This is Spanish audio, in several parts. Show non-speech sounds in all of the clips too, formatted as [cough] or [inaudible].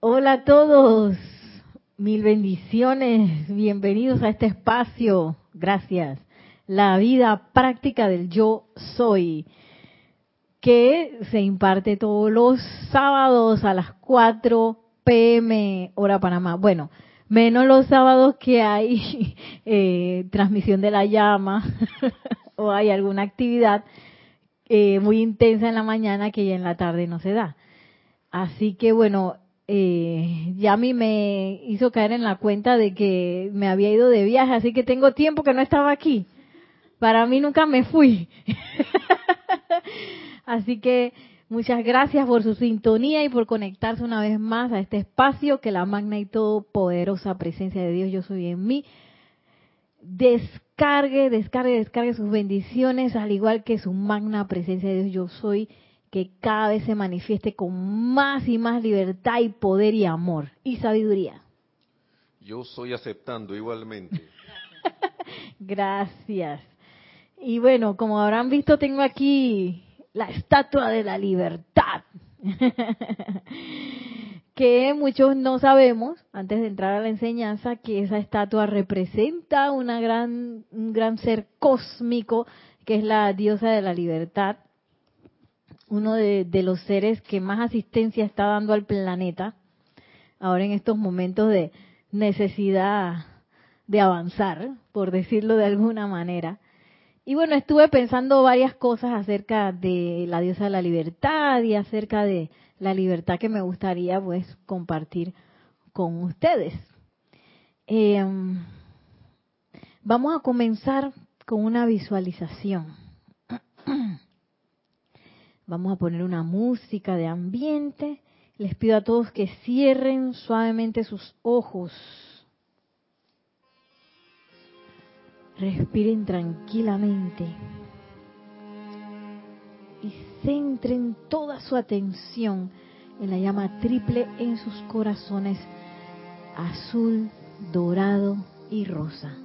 Hola a todos, mil bendiciones, bienvenidos a este espacio, gracias. La vida práctica del yo soy, que se imparte todos los sábados a las 4 pm hora Panamá. Bueno, menos los sábados que hay [laughs] eh, transmisión de la llama [laughs] o hay alguna actividad eh, muy intensa en la mañana que ya en la tarde no se da. Así que bueno, eh, Yami me hizo caer en la cuenta de que me había ido de viaje, así que tengo tiempo que no estaba aquí. Para mí nunca me fui. [laughs] así que muchas gracias por su sintonía y por conectarse una vez más a este espacio que la magna y todopoderosa presencia de Dios yo soy en mí. Descargue, descargue, descargue sus bendiciones, al igual que su magna presencia de Dios yo soy que cada vez se manifieste con más y más libertad y poder y amor y sabiduría. Yo soy aceptando igualmente. [laughs] Gracias. Y bueno, como habrán visto, tengo aquí la estatua de la libertad. [laughs] que muchos no sabemos, antes de entrar a la enseñanza, que esa estatua representa una gran, un gran ser cósmico, que es la diosa de la libertad, uno de, los seres que más asistencia está dando al planeta, ahora en estos momentos de necesidad de avanzar, por decirlo de alguna manera. Y bueno, estuve pensando varias cosas acerca de la diosa de la libertad y acerca de la libertad que me gustaría pues compartir con ustedes. Em, vamos a comenzar con una visualización. Vamos a poner una música de ambiente. Les pido a todos que cierren suavemente sus ojos. Respiren tranquilamente. Y centren toda su atención en la llama triple en sus corazones azul, dorado y rosa.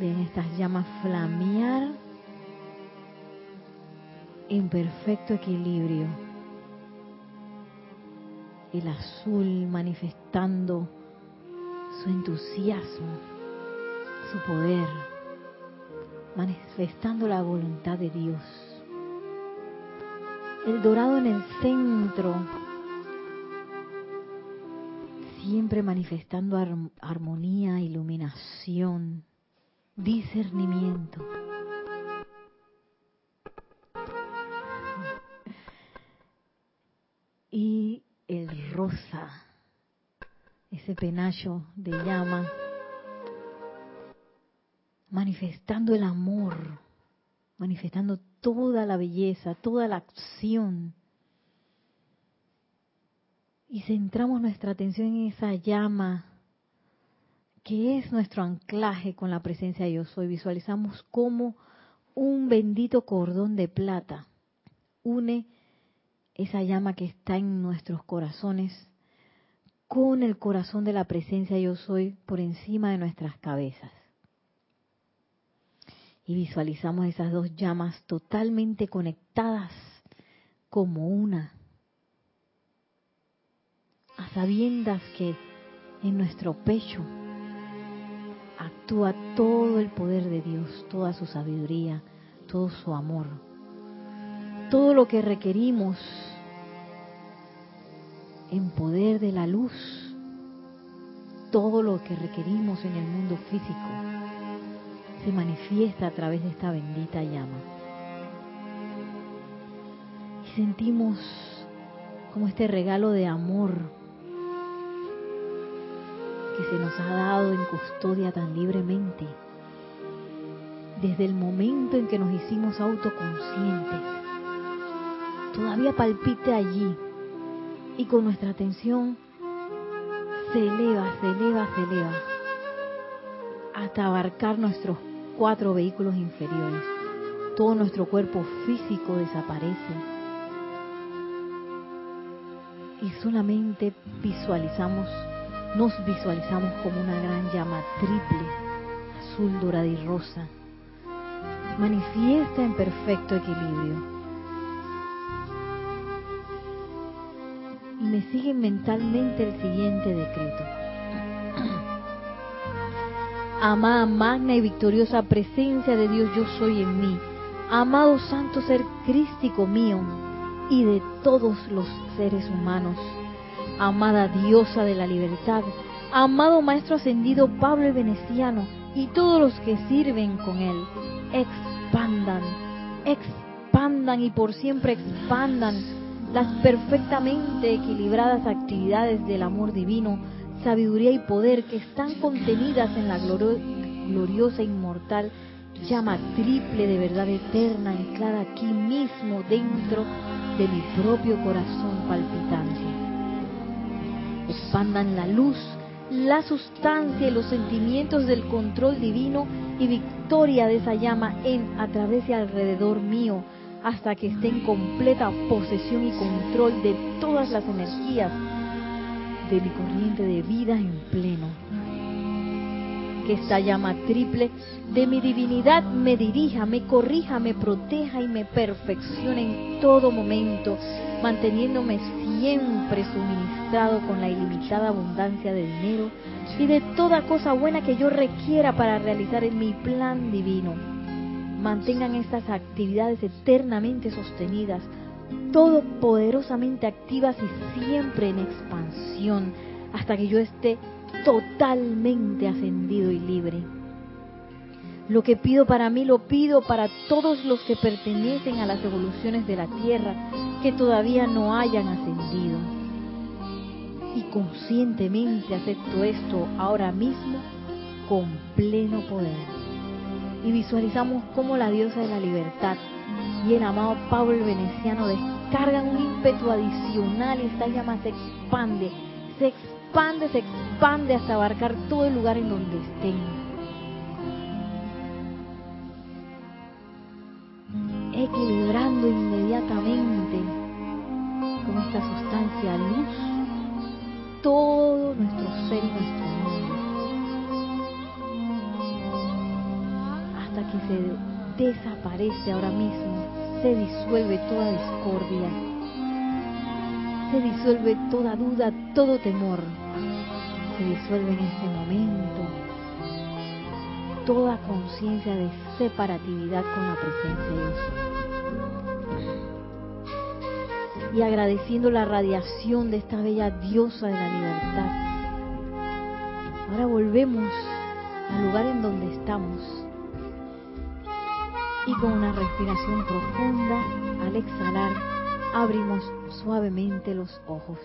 Ven estas llamas flamear en perfecto equilibrio. El azul manifestando su entusiasmo, su poder, manifestando la voluntad de Dios. El dorado en el centro, siempre manifestando armonía, iluminación, discernimiento. Rosa, ese penacho de llama, manifestando el amor, manifestando toda la belleza, toda la acción. Y centramos nuestra atención en esa llama que es nuestro anclaje con la presencia de Yo Soy. Visualizamos como un bendito cordón de plata une esa llama que está en nuestros corazones con el corazón de la presencia yo soy por encima de nuestras cabezas. Y visualizamos esas dos llamas totalmente conectadas como una, a sabiendas que en nuestro pecho actúa todo el poder de Dios, toda su sabiduría, todo su amor, todo lo que requerimos en poder de la luz todo lo que requerimos en el mundo físico se manifiesta a través de esta bendita llama. Y sentimos como este regalo de amor que se nos ha dado en custodia tan libremente, desde el momento en que nos hicimos autoconscientes, todavía palpite allí. Y con nuestra atención se eleva, se eleva, se eleva hasta abarcar nuestros cuatro vehículos inferiores. Todo nuestro cuerpo físico desaparece. Y solamente visualizamos, nos visualizamos como una gran llama triple, azul, dorada y rosa, manifiesta en perfecto equilibrio me siguen mentalmente el siguiente decreto. [clears throat] Amada, magna y victoriosa presencia de Dios, yo soy en mí. Amado santo ser crístico mío y de todos los seres humanos. Amada diosa de la libertad, amado maestro ascendido Pablo el Veneciano y todos los que sirven con él, expandan, expandan y por siempre expandan las perfectamente equilibradas actividades del amor divino sabiduría y poder que están contenidas en la gloriosa inmortal llama triple de verdad eterna anclada aquí mismo dentro de mi propio corazón palpitante. Expandan la luz, la sustancia y los sentimientos del control divino y victoria de esa llama en, a través y alrededor mío, hasta que esté en completa posesión y control de todas las energías de mi corriente de vida en pleno. Que esta llama triple de mi divinidad me dirija, me corrija, me proteja y me perfeccione en todo momento, manteniéndome siempre suministrado con la ilimitada abundancia de dinero y de toda cosa buena que yo requiera para realizar en mi plan divino. Mantengan estas actividades eternamente sostenidas todopoderosamente activas y siempre en expansión hasta que yo esté totalmente ascendido y libre. Lo que pido para mí lo pido para todos los que pertenecen a las evoluciones de la Tierra que todavía no hayan ascendido. Y conscientemente acepto esto ahora mismo con pleno poder. Y visualizamos como la diosa de la libertad y el amado Pablo Veneciano descargan un ímpetu adicional y esta llama se expande, se expande, se expande hasta abarcar todo el lugar en donde estén. Equilibrando inmediatamente con esta sustancia luz todo nuestro ser y nuestro se desaparece ahora mismo se disuelve toda discordia, se disuelve toda duda, todo temor, se disuelve en este momento toda conciencia de separatividad con la presencia de Dios. Y agradeciendo la radiación de esta bella diosa de la libertad. Ahora volvemos al lugar en donde estamos y con una respiración profunda, al exhalar, abrimos suavemente los ojos.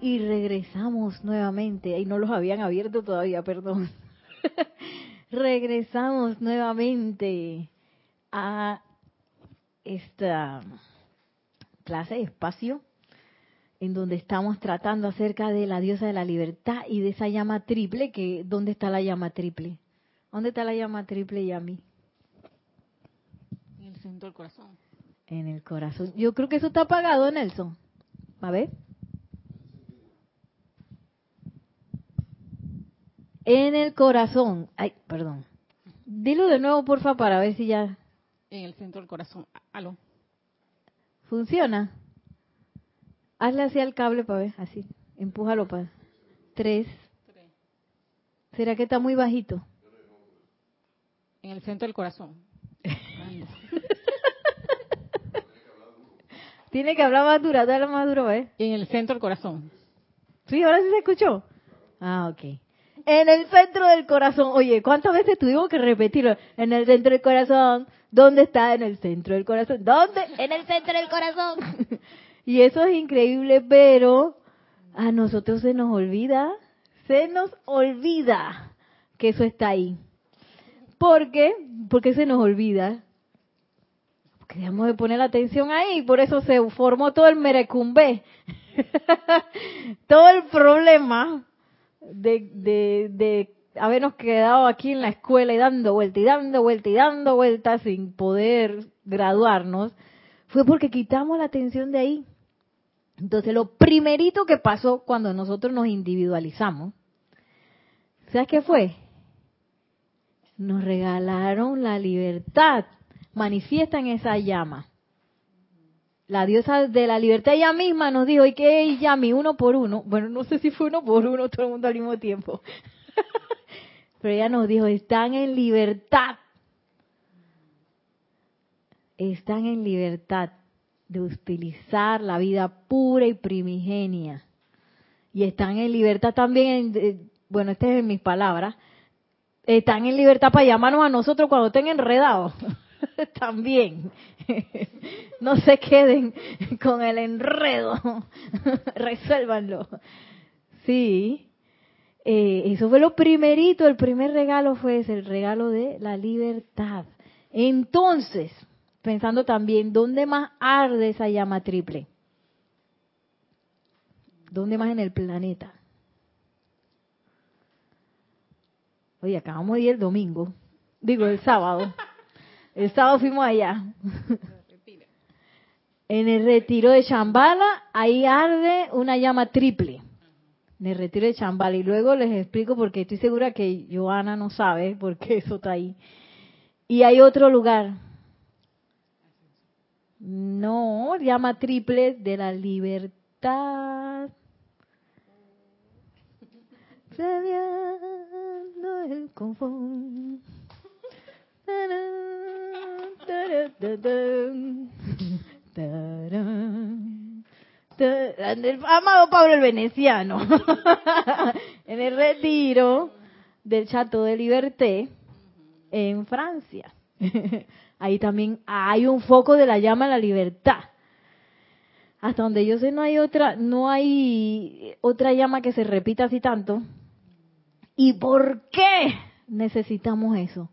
Y regresamos nuevamente, y no los habían abierto todavía, perdón. [laughs] regresamos nuevamente a esta clase de espacio en donde estamos tratando acerca de la diosa de la libertad y de esa llama triple, que ¿dónde está la llama triple? ¿Dónde está la llama triple, Yami? En el centro del corazón. En el corazón. Yo creo que eso está apagado, Nelson. A ver. En el corazón. Ay, perdón. Dilo de nuevo, porfa, para ver si ya. En el centro del corazón. Aló. ¿Funciona? Hazle así al cable para ver, así. Empújalo para. Tres. ¿Será que está muy bajito? En el centro del corazón. [laughs] Tiene que hablar más dura, dale más duro, ¿eh? En el centro del corazón. Sí, ahora sí se escuchó. Ah, ok. En el centro del corazón. Oye, ¿cuántas veces tuvimos que repetirlo? En el centro del corazón. ¿Dónde está en el centro del corazón? ¿Dónde? En el centro del corazón. [laughs] Y eso es increíble, pero a nosotros se nos olvida, se nos olvida que eso está ahí. ¿Por qué? Porque se nos olvida. Porque de poner la atención ahí, por eso se formó todo el merecumbe. [laughs] todo el problema de, de, de habernos quedado aquí en la escuela y dando vuelta y dando vuelta y dando vuelta sin poder graduarnos, fue porque quitamos la atención de ahí. Entonces, lo primerito que pasó cuando nosotros nos individualizamos, ¿sabes qué fue? Nos regalaron la libertad. manifiestan esa llama. La diosa de la libertad ella misma nos dijo, y que ella mi uno por uno, bueno, no sé si fue uno por uno todo el mundo al mismo tiempo, [laughs] pero ella nos dijo, están en libertad, están en libertad de utilizar la vida pura y primigenia. Y están en libertad también, en, bueno, este es en mis palabras, están en libertad para llamarnos a nosotros cuando estén enredados. [laughs] también. [laughs] no se queden con el enredo. [laughs] Resuélvanlo. Sí. Eh, eso fue lo primerito, el primer regalo fue ese, el regalo de la libertad. Entonces, pensando también, ¿dónde más arde esa llama triple? ¿Dónde más en el planeta? Oye, acabamos de ir el domingo, digo el sábado. El sábado fuimos allá. En el retiro de Chambala, ahí arde una llama triple. En el retiro de Chambala. Y luego les explico porque estoy segura que Joana no sabe porque eso está ahí. Y hay otro lugar. No, llama triple de la libertad. confort. El amado Pablo el Veneciano, [laughs] en el retiro del Chateau de Liberté, en Francia. Ahí también hay un foco de la llama de la libertad. Hasta donde yo sé no hay otra, no hay otra llama que se repita así tanto. ¿Y por qué necesitamos eso?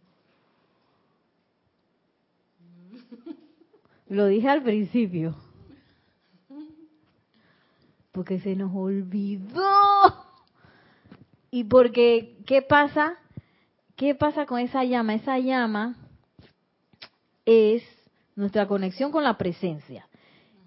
Lo dije al principio. Porque se nos olvidó. Y porque, ¿qué pasa? ¿Qué pasa con esa llama? Esa llama es nuestra conexión con la presencia.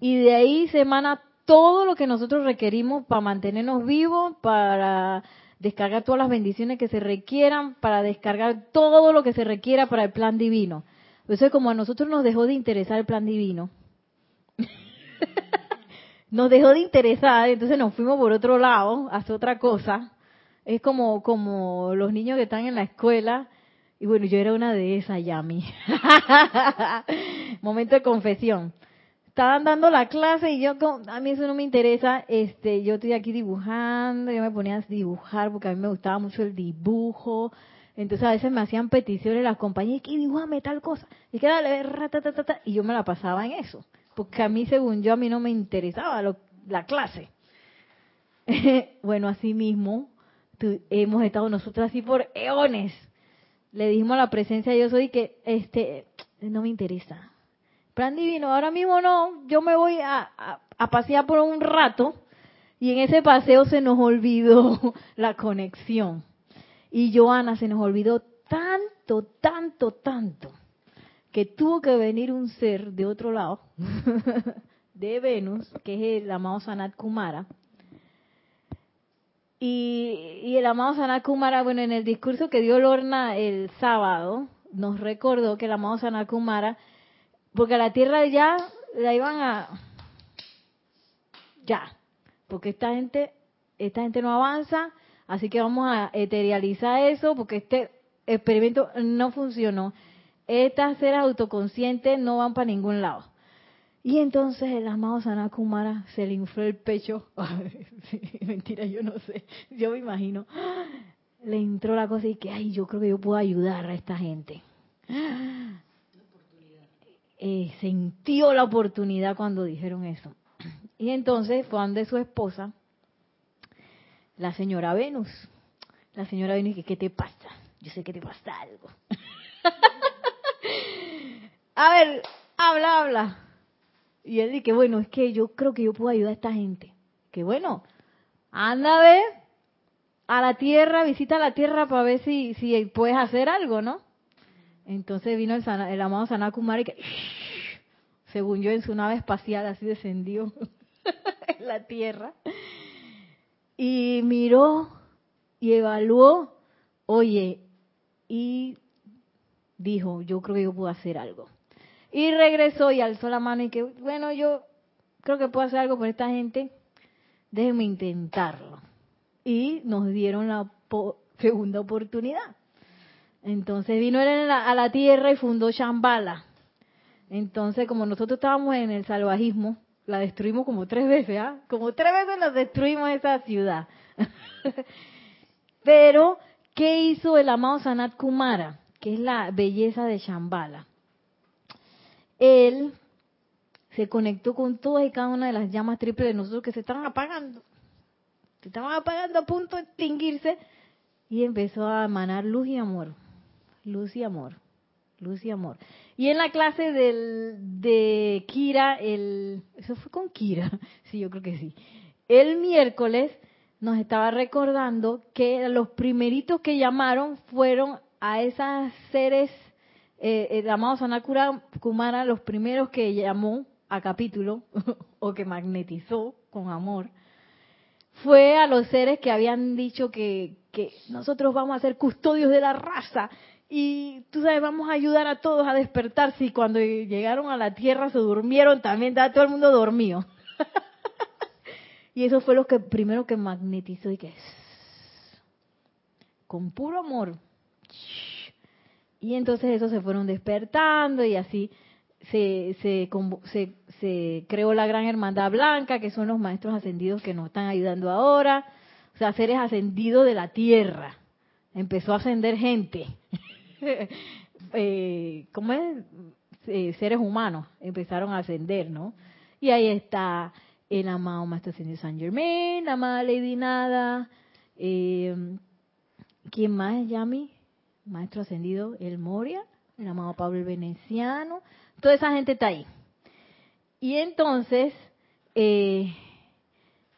Y de ahí se emana todo lo que nosotros requerimos para mantenernos vivos, para descargar todas las bendiciones que se requieran, para descargar todo lo que se requiera para el plan divino. Eso es como a nosotros nos dejó de interesar el plan divino. [laughs] nos dejó de interesar, entonces nos fuimos por otro lado, a hacer otra cosa. Es como, como los niños que están en la escuela. Y bueno, yo era una de esas, Yami. [laughs] Momento de confesión. Estaban dando la clase y yo, a mí eso no me interesa. Este, yo estoy aquí dibujando, yo me ponía a dibujar porque a mí me gustaba mucho el dibujo. Entonces a veces me hacían peticiones las compañías, que dibújame tal cosa, y que dale, y yo me la pasaba en eso, porque a mí, según yo, a mí no me interesaba la clase. [laughs] bueno, así mismo, hemos estado nosotros así por eones. Le dijimos a la presencia yo soy que este no me interesa. Plan divino, ahora mismo no, yo me voy a, a pasear por un rato y en ese paseo se nos olvidó [laughs] la conexión. Y Joana se nos olvidó tanto, tanto, tanto, que tuvo que venir un ser de otro lado, [laughs] de Venus, que es el amado Sanat Kumara. Y, el amado Sanat Kumara, bueno, en el discurso que dio Lorna el sábado, nos recordó que el amado Sanat Kumara, porque a la Tierra ya la iban a... Ya, porque esta gente, esta gente no avanza, Así que vamos a eterializar eso porque este experimento no funcionó. Estas seres autoconscientes no van para ningún lado. Y entonces el amado Sanakumara se le infló el pecho. [laughs] mentira, yo no sé. Yo me imagino. Le entró la cosa y que, ay, yo creo que yo puedo ayudar a esta gente. Eh, sintió la oportunidad cuando dijeron eso. Y entonces fue donde su esposa la señora Venus. La señora Venus, ¿qué te pasa? Yo sé que te pasa algo. [laughs] a ver, habla, habla. Y él dice, bueno, es que yo creo que yo puedo ayudar a esta gente. Que bueno, anda a ver a la tierra, visita la tierra para ver si, si puedes hacer algo, ¿no? Entonces vino el, el amado Sanakumari que, [laughs] según yo, en su nave espacial así descendió [laughs] en la tierra y miró y evaluó, oye, y dijo, yo creo que yo puedo hacer algo. Y regresó y alzó la mano y que, bueno, yo creo que puedo hacer algo por esta gente, déjenme intentarlo. Y nos dieron la segunda oportunidad. Entonces vino él a la tierra y fundó Shambhala. Entonces, como nosotros estábamos en el salvajismo, la destruimos como tres veces, ¿ah? Como tres veces la destruimos esa ciudad. [laughs] Pero, ¿qué hizo el amado Sanat Kumara? Que es la belleza de Shambhala. Él se conectó con todas y cada una de las llamas triples de nosotros que se estaban apagando. Se estaban apagando a punto de extinguirse y empezó a emanar luz y amor. Luz y amor. Luz y amor. Y en la clase del, de Kira, el, eso fue con Kira, [laughs] sí, yo creo que sí. El miércoles nos estaba recordando que los primeritos que llamaron fueron a esas seres eh, eh llamados Sanakura Kumara, los primeros que llamó a capítulo [laughs] o que magnetizó con amor, fue a los seres que habían dicho que, que nosotros vamos a ser custodios de la raza y tú sabes, vamos a ayudar a todos a despertarse. Y cuando llegaron a la tierra se durmieron también, estaba todo el mundo dormido. [laughs] y eso fue lo que primero que magnetizó y que con puro amor. Y entonces eso se fueron despertando y así se, se, se, creó la gran hermandad blanca, que son los maestros ascendidos que nos están ayudando ahora. O sea, seres ascendidos de la tierra. Empezó a ascender gente. [laughs] eh, ¿cómo es? Eh, seres humanos empezaron a ascender, ¿no? Y ahí está el amado Maestro Ascendido San Germain, la amada Lady Nada, eh, ¿quién más Yami? Maestro Ascendido El Moria, el amado Pablo el Veneciano, toda esa gente está ahí. Y entonces, eh,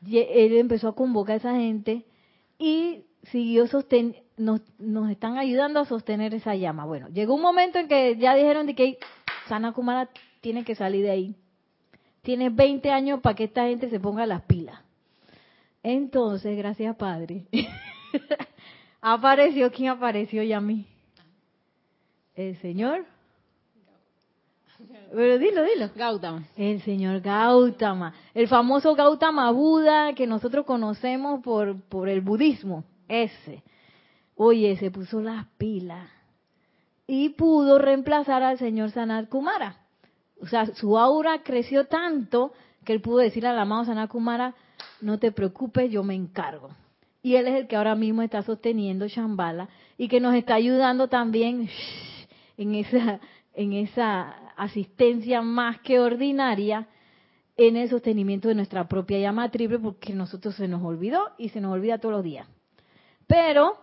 él empezó a convocar a esa gente y siguió sosteniendo nos, están ayudando a sostener esa llama. Bueno, llegó un momento en que ya dijeron de que Sana Kumara tiene que salir de ahí. Tiene 20 años para que esta gente se ponga las pilas. Entonces, gracias Padre, [laughs] apareció, ¿quién apareció, Yami? El Señor. Pero dilo, dilo. Gautama. El señor Gautama. El famoso Gautama Buda que nosotros conocemos por, por el budismo. Ese. Oye, se puso las pilas y pudo reemplazar al señor Sanat Kumara. O sea, su aura creció tanto que él pudo decirle al amado Sanat Kumara, no te preocupes, yo me encargo. Y él es el que ahora mismo está sosteniendo Shambhala y que nos está ayudando también en esa, en esa asistencia más que ordinaria en el sostenimiento de nuestra propia llama triple porque nosotros se nos olvidó y se nos olvida todos los días. Pero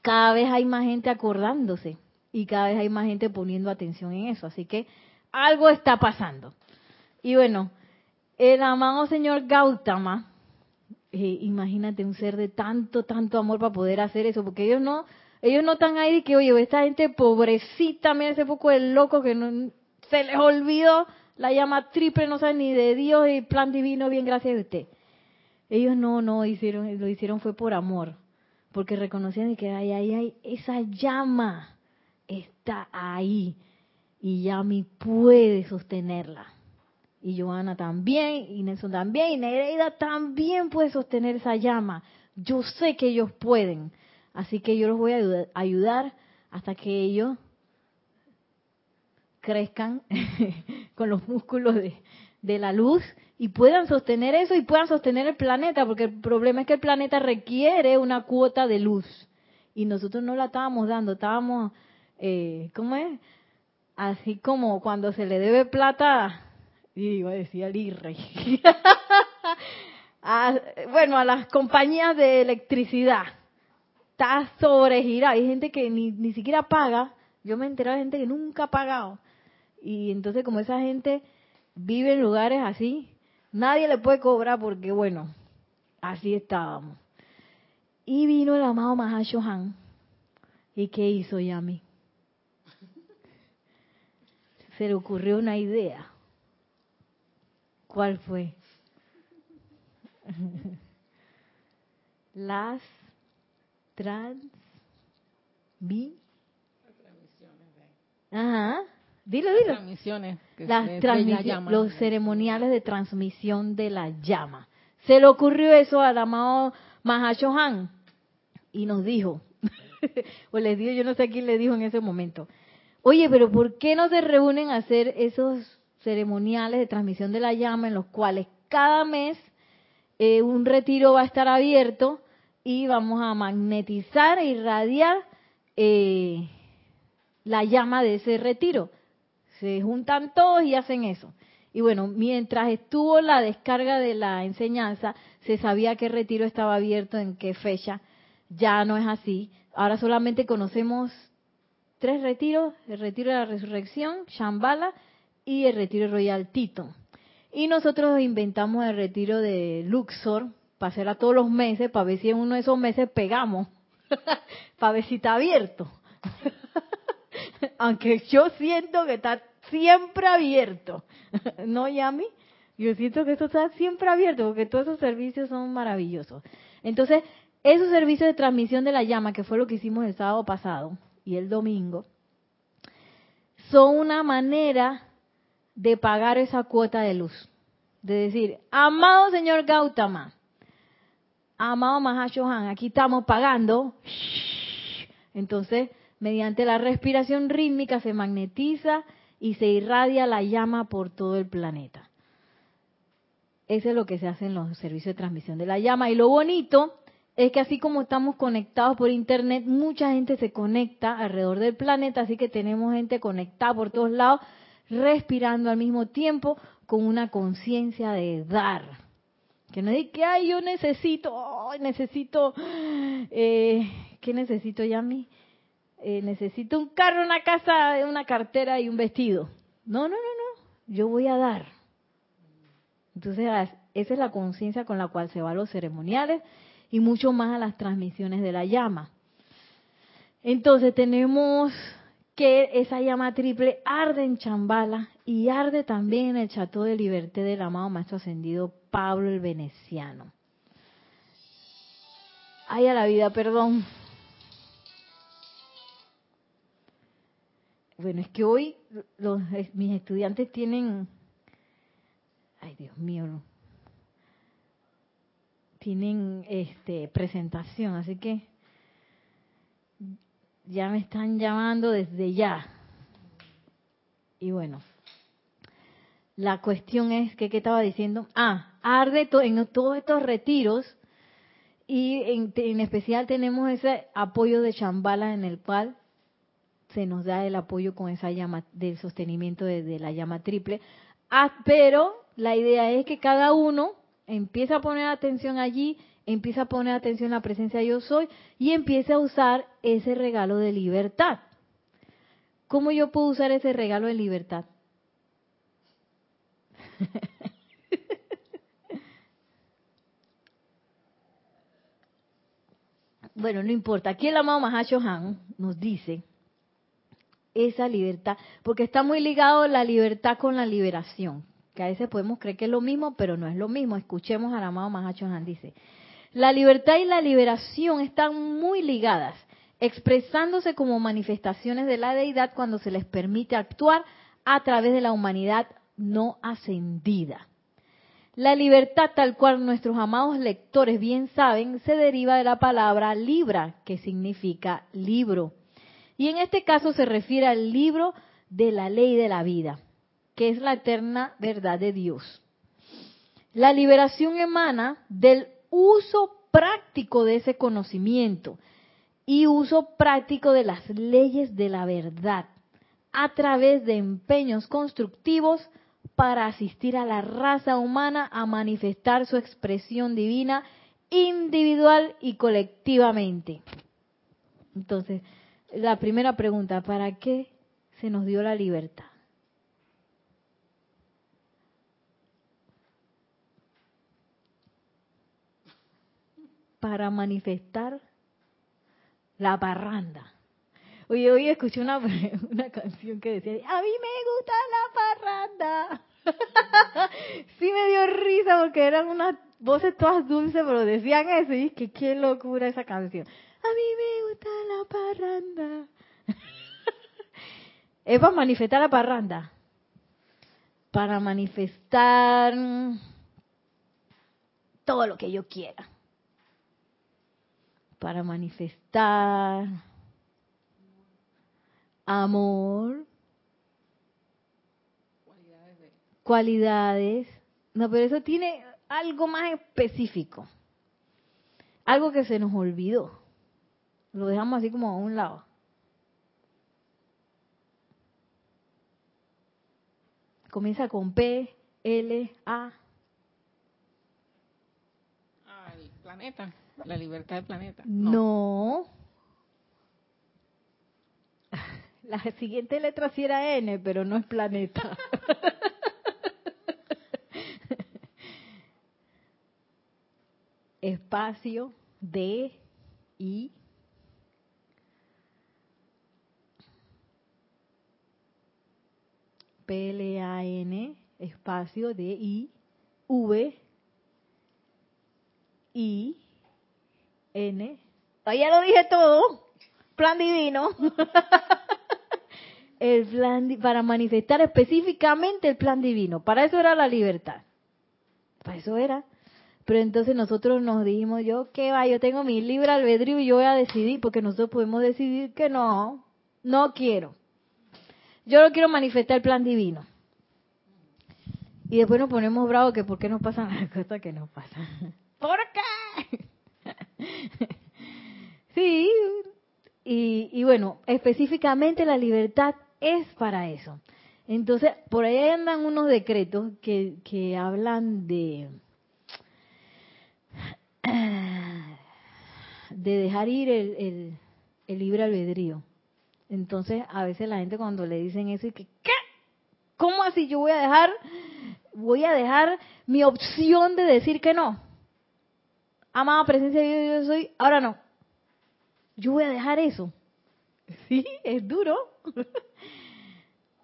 cada vez hay más gente acordándose y cada vez hay más gente poniendo atención en eso. Así que algo está pasando. Y bueno, el amado señor Gautama, eh, imagínate un ser de tanto, tanto amor para poder hacer eso, porque ellos no, ellos no están ahí de que, oye, esta gente pobrecita, mira ese poco de loco que no, se les olvidó la llama triple, no saben ni de Dios y plan divino, bien gracias a usted. Ellos no, no hicieron, lo hicieron fue por amor porque reconocían que ahí, ahí, ahí, esa llama está ahí y Yami puede sostenerla. Y Joana también, y Nelson también, y Nereida también puede sostener esa llama. Yo sé que ellos pueden, así que yo los voy a ayudar hasta que ellos crezcan [laughs] con los músculos de, de la luz y puedan sostener eso y puedan sostener el planeta, porque el problema es que el planeta requiere una cuota de luz y nosotros no la estábamos dando, estábamos, eh, ¿cómo es? Así como cuando se le debe plata, y iba a decir al IRRE, [laughs] bueno, a las compañías de electricidad, está sobregirada, hay gente que ni, ni siquiera paga, yo me he enterado de gente que nunca ha pagado, y entonces como esa gente vive en lugares así, nadie le puede cobrar porque, bueno, así estábamos. Y vino el amado Mahashohan. ¿Y qué hizo Yami? Se le ocurrió una idea. ¿Cuál fue? Las trans... Ajá. Dilo, dilo. Transmisiones. que Las de- de transmisi- la llama. los ceremoniales de transmisión de la llama. Se le ocurrió eso al amado Mahashohan y nos dijo, [laughs] o les digo, yo no sé a quién le dijo en ese momento, oye, pero ¿por qué no se reúnen a hacer esos ceremoniales de transmisión de la llama en los cuales cada mes eh, un retiro va a estar abierto y vamos a magnetizar e irradiar eh, la llama de ese retiro? Se juntan todos y hacen eso. Y bueno, mientras estuvo la descarga de la enseñanza, se sabía qué retiro estaba abierto, en qué fecha. Ya no es así. Ahora solamente conocemos tres retiros, el retiro de la resurrección, Shambhala y el retiro Royal Tito. Y nosotros inventamos el retiro de Luxor para hacerla todos los meses, para ver si en uno de esos meses pegamos, [laughs] para ver si está abierto. [laughs] Aunque yo siento que está siempre abierto. [laughs] ¿No, Yami? Yo siento que esto está siempre abierto porque todos esos servicios son maravillosos. Entonces, esos servicios de transmisión de la llama, que fue lo que hicimos el sábado pasado y el domingo, son una manera de pagar esa cuota de luz. De decir, amado señor Gautama, amado Mahashohan, aquí estamos pagando. Entonces, mediante la respiración rítmica se magnetiza y se irradia la llama por todo el planeta. Eso es lo que se hace en los servicios de transmisión de la llama. Y lo bonito es que así como estamos conectados por internet, mucha gente se conecta alrededor del planeta, así que tenemos gente conectada por todos lados, respirando al mismo tiempo con una conciencia de dar. Que no es que, ay, yo necesito, necesito, eh, ¿qué necesito ya a mí? Eh, necesito un carro, una casa, una cartera y un vestido. No, no, no, no, yo voy a dar. Entonces, esa es la conciencia con la cual se va a los ceremoniales y mucho más a las transmisiones de la llama. Entonces tenemos que esa llama triple arde en Chambala y arde también en el Chateau de Liberté del amado Maestro Ascendido Pablo el Veneciano. Ay, a la vida, perdón. Bueno, es que hoy los, mis estudiantes tienen, ay Dios mío, tienen este presentación, así que ya me están llamando desde ya. Y bueno, la cuestión es que, ¿qué estaba diciendo? Ah, arde en todos estos retiros y en, en, especial tenemos ese apoyo de Chambala en el cual se nos da el apoyo con esa llama del sostenimiento de, de la llama triple. Ah, pero la idea es que cada uno empieza a poner atención allí, empieza a poner atención en la presencia de yo soy y empieza a usar ese regalo de libertad. ¿Cómo yo puedo usar ese regalo de libertad? [laughs] bueno, no importa. Aquí el amado Mahashohan nos dice esa libertad, porque está muy ligado la libertad con la liberación, que a veces podemos creer que es lo mismo, pero no es lo mismo. Escuchemos al amado Mahashohan, dice, la libertad y la liberación están muy ligadas, expresándose como manifestaciones de la deidad cuando se les permite actuar a través de la humanidad no ascendida. La libertad, tal cual nuestros amados lectores bien saben, se deriva de la palabra libra, que significa libro. Y en este caso se refiere al libro de la ley de la vida, que es la eterna verdad de Dios. La liberación emana del uso práctico de ese conocimiento y uso práctico de las leyes de la verdad a través de empeños constructivos para asistir a la raza humana a manifestar su expresión divina individual y colectivamente. Entonces, la primera pregunta, ¿para qué se nos dio la libertad? Para manifestar la parranda. Oye, hoy escuché una, [laughs] una canción que decía, a mí me gusta la parranda. [laughs] sí me dio risa porque eran unas voces todas dulces, pero decían eso y que qué locura esa canción. A mí me gusta la parranda. [laughs] Es para manifestar la parranda. Para manifestar todo lo que yo quiera. Para manifestar amor, cualidades. No, pero eso tiene algo más específico. Algo que se nos olvidó. Lo dejamos así como a un lado. Comienza con P, L, A. Ah, el planeta, la libertad del planeta. No. [laughs] La siguiente letra sí era N, pero no es planeta. [laughs] Espacio D I P L A N espacio D I V I N. Ya lo dije todo. Plan divino. [laughs] el plan para manifestar específicamente el plan divino. Para eso era la libertad. Para eso era. Pero entonces nosotros nos dijimos, yo qué va, yo tengo mi libre albedrío y yo voy a decidir, porque nosotros podemos decidir que no, no quiero. Yo no quiero manifestar el plan divino. Y después nos ponemos bravos que por qué nos pasan las [laughs] cosas que nos pasan. ¿Por qué? [laughs] sí, y, y bueno, específicamente la libertad es para eso. Entonces, por ahí andan unos decretos que, que hablan de, [clears throat] de dejar ir el, el, el libre albedrío. Entonces, a veces la gente cuando le dicen eso, y que, ¿qué? ¿Cómo así yo voy a dejar, voy a dejar mi opción de decir que no? Amada presencia de Dios, yo soy, ahora no. Yo voy a dejar eso. [laughs] Sí, es duro. [laughs]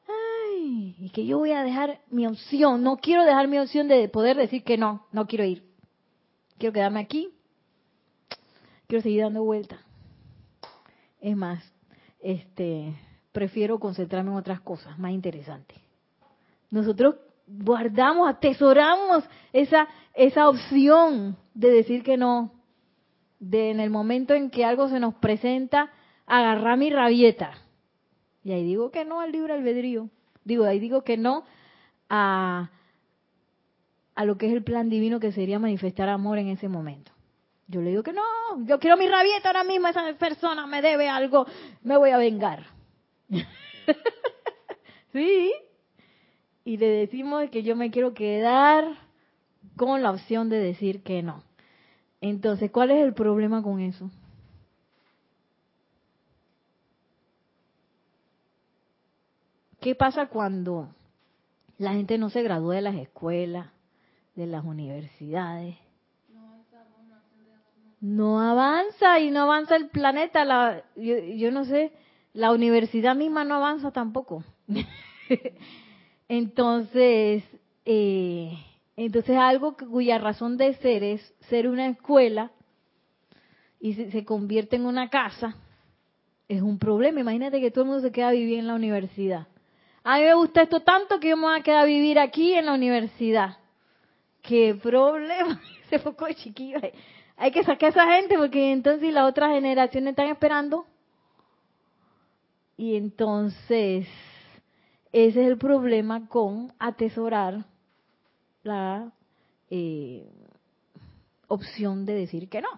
Ay, y que yo voy a dejar mi opción. No quiero dejar mi opción de poder decir que no, no quiero ir. Quiero quedarme aquí. Quiero seguir dando vueltas. Es más, este, prefiero concentrarme en otras cosas más interesantes. Nosotros guardamos, atesoramos esa esa opción de decir que no, de en el momento en que algo se nos presenta, agarrar mi rabieta. Y ahí digo que no al libre albedrío. Digo, ahí digo que no a, a lo que es el plan divino que sería manifestar amor en ese momento. Yo le digo que no, yo quiero mi rabieta ahora mismo, esa persona me debe algo, me voy a vengar. [laughs] sí. Y le decimos que yo me quiero quedar con la opción de decir que no. Entonces, ¿cuál es el problema con eso? ¿Qué pasa cuando la gente no se gradúa de las escuelas, de las universidades? No avanza y no avanza el planeta. La, yo, yo no sé, la universidad misma no avanza tampoco. [laughs] entonces, eh, entonces algo cuya razón de ser es ser una escuela y se, convierte en una casa, es un problema. Imagínate que todo el mundo se queda a vivir en la universidad. A mí me gusta esto tanto que yo me voy a quedar a vivir aquí en la universidad. ¡Qué problema! Se fue con chiquillo. Hay que sacar a esa gente porque entonces las otras generaciones están esperando. Y entonces, ese es el problema con atesorar la eh, opción de decir que no.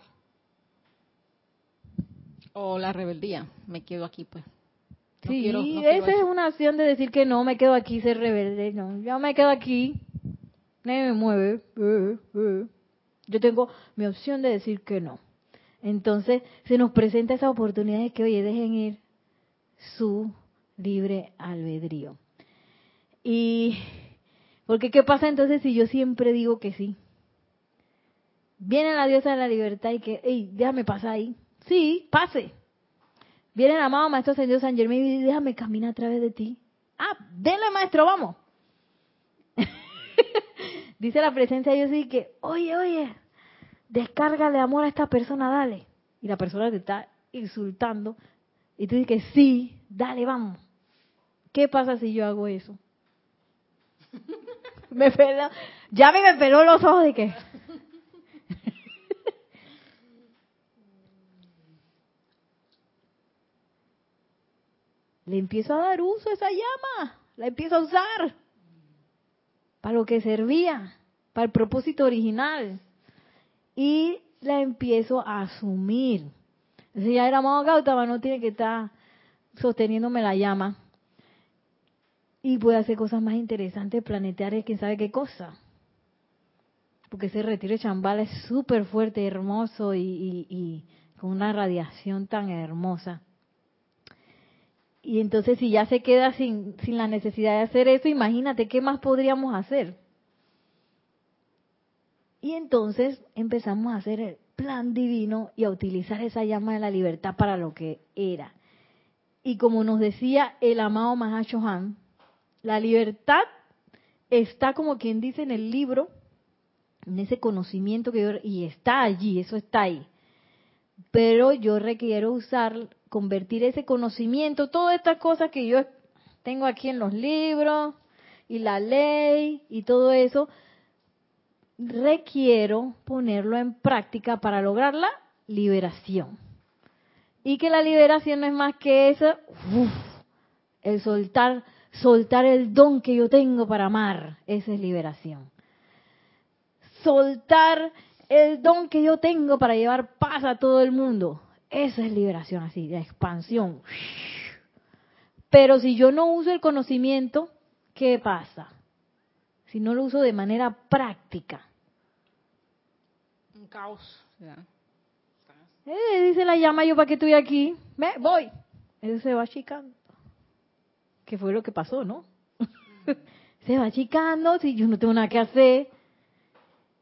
O la rebeldía, me quedo aquí pues. No sí, quiero- no quiero esa es una opción de decir que no, me quedo aquí, ser rebelde. No, yo me quedo aquí, nadie me mueve. eh, eh. Yo tengo mi opción de decir que no. Entonces se nos presenta esa oportunidad de que, oye, dejen ir su libre albedrío. Y, porque ¿qué pasa entonces si yo siempre digo que sí? Viene la diosa de la libertad y que, hey, déjame pasar ahí. Sí, pase. Viene el amado Maestro Ascendido San Germán y dice, déjame caminar a través de ti. Ah, denle maestro, vamos. [laughs] dice la presencia de Dios y que, oye, oye, descárgale amor a esta persona, dale. Y la persona te está insultando y tú dices, sí, dale, vamos. ¿Qué pasa si yo hago eso? [laughs] me peló, ya me, me peló los ojos de que... Le empiezo a dar uso a esa llama, la empiezo a usar para lo que servía, para el propósito original. Y la empiezo a asumir. Si ya era Gautama, no tiene que estar sosteniéndome la llama. Y puede hacer cosas más interesantes, planetarias, quién sabe qué cosa. Porque ese retiro de Chambala es súper fuerte, hermoso y, y con una radiación tan hermosa. Y entonces si ya se queda sin, sin la necesidad de hacer eso, imagínate qué más podríamos hacer. Y entonces empezamos a hacer el plan divino y a utilizar esa llama de la libertad para lo que era. Y como nos decía el amado Mahashohan, la libertad está como quien dice en el libro, en ese conocimiento que yo, y está allí, eso está ahí. Pero yo requiero usar convertir ese conocimiento, todas estas cosas que yo tengo aquí en los libros y la ley y todo eso, requiero ponerlo en práctica para lograr la liberación. Y que la liberación no es más que eso, el soltar, soltar el don que yo tengo para amar, esa es liberación. Soltar el don que yo tengo para llevar paz a todo el mundo, esa es liberación así, de expansión. Pero si yo no uso el conocimiento, ¿qué pasa? Si no lo uso de manera práctica. Un caos. Eh, dice la llama, yo para qué estoy aquí. Me voy. Eso se va achicando. ¿Qué fue lo que pasó, no? [laughs] se va achicando si yo no tengo nada que hacer.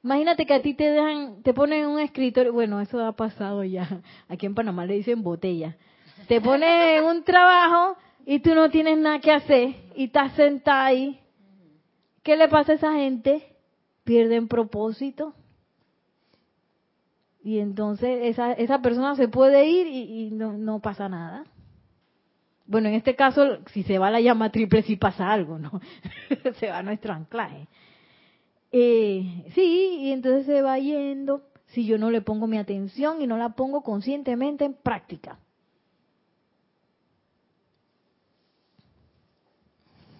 Imagínate que a ti te dejan, te ponen un escritorio, bueno, eso ha pasado ya, aquí en Panamá le dicen botella. Te ponen [laughs] un trabajo y tú no tienes nada que hacer y estás sentada ahí. ¿Qué le pasa a esa gente? Pierden propósito. Y entonces esa, esa persona se puede ir y, y no, no pasa nada. Bueno, en este caso, si se va la llama triple, sí pasa algo, ¿no? [laughs] se va nuestro anclaje. Eh, sí, y entonces se va yendo si yo no le pongo mi atención y no la pongo conscientemente en práctica.